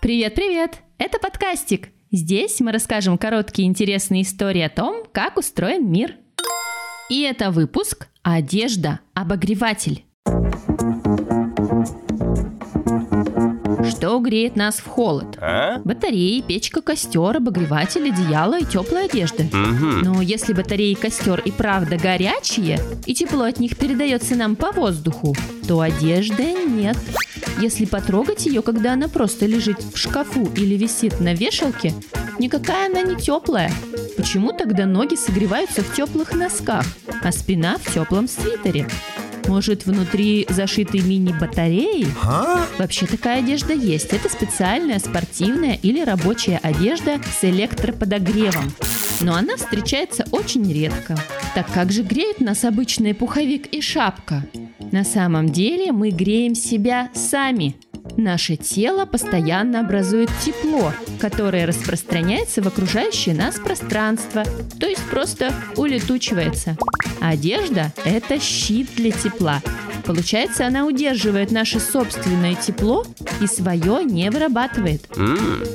Привет-привет! Это подкастик. Здесь мы расскажем короткие интересные истории о том, как устроен мир. И это выпуск «Одежда. Обогреватель». Что греет нас в холод? А? Батареи, печка, костер, обогреватель, одеяло и теплая одежда. Мгм. Но если батареи костер и правда горячие, и тепло от них передается нам по воздуху, то одежды нет. Если потрогать ее, когда она просто лежит в шкафу или висит на вешалке, никакая она не теплая. Почему тогда ноги согреваются в теплых носках, а спина в теплом свитере? Может, внутри зашиты мини-батареи? А? Вообще такая одежда есть. Это специальная спортивная или рабочая одежда с электроподогревом. Но она встречается очень редко. Так как же греют нас обычный пуховик и шапка? На самом деле мы греем себя сами. Наше тело постоянно образует тепло, которое распространяется в окружающее нас пространство, то есть просто улетучивается. Одежда – это щит для тепла. Получается, она удерживает наше собственное тепло и свое не вырабатывает.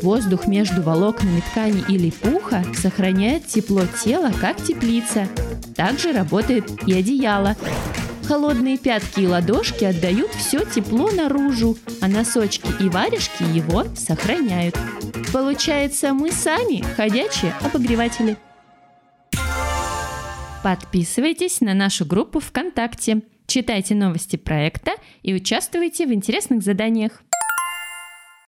Воздух между волокнами ткани или пуха сохраняет тепло тела, как теплица. Также работает и одеяло. Холодные пятки и ладошки отдают все тепло наружу, а носочки и варежки его сохраняют. Получается, мы сами ходячие обогреватели. Подписывайтесь на нашу группу ВКонтакте, читайте новости проекта и участвуйте в интересных заданиях.